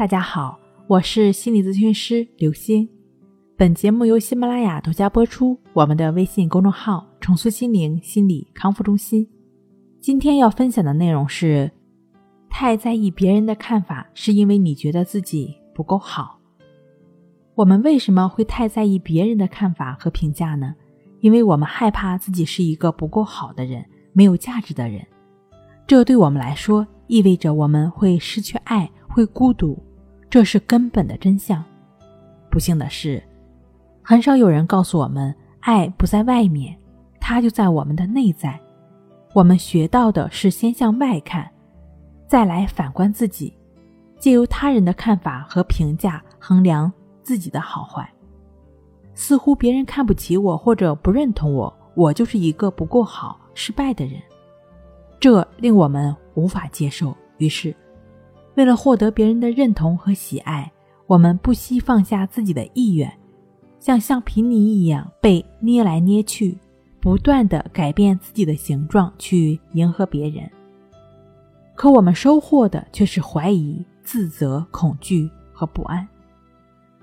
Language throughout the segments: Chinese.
大家好，我是心理咨询师刘星。本节目由喜马拉雅独家播出。我们的微信公众号“重塑心灵心理康复中心”。今天要分享的内容是：太在意别人的看法，是因为你觉得自己不够好。我们为什么会太在意别人的看法和评价呢？因为我们害怕自己是一个不够好的人，没有价值的人。这对我们来说意味着我们会失去爱，会孤独。这是根本的真相。不幸的是，很少有人告诉我们，爱不在外面，它就在我们的内在。我们学到的是先向外看，再来反观自己，借由他人的看法和评价衡量自己的好坏。似乎别人看不起我或者不认同我，我就是一个不够好、失败的人，这令我们无法接受。于是。为了获得别人的认同和喜爱，我们不惜放下自己的意愿，像橡皮泥一样被捏来捏去，不断的改变自己的形状去迎合别人。可我们收获的却是怀疑、自责、恐惧和不安。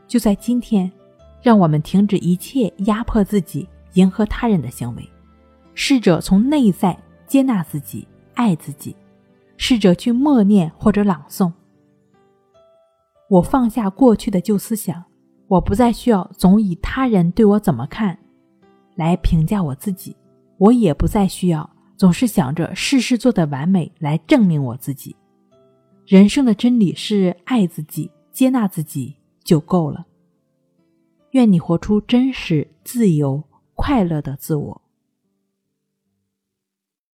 就在今天，让我们停止一切压迫自己、迎合他人的行为，试着从内在接纳自己、爱自己。试着去默念或者朗诵。我放下过去的旧思想，我不再需要总以他人对我怎么看来评价我自己，我也不再需要总是想着事事做得完美来证明我自己。人生的真理是爱自己、接纳自己就够了。愿你活出真实、自由、快乐的自我。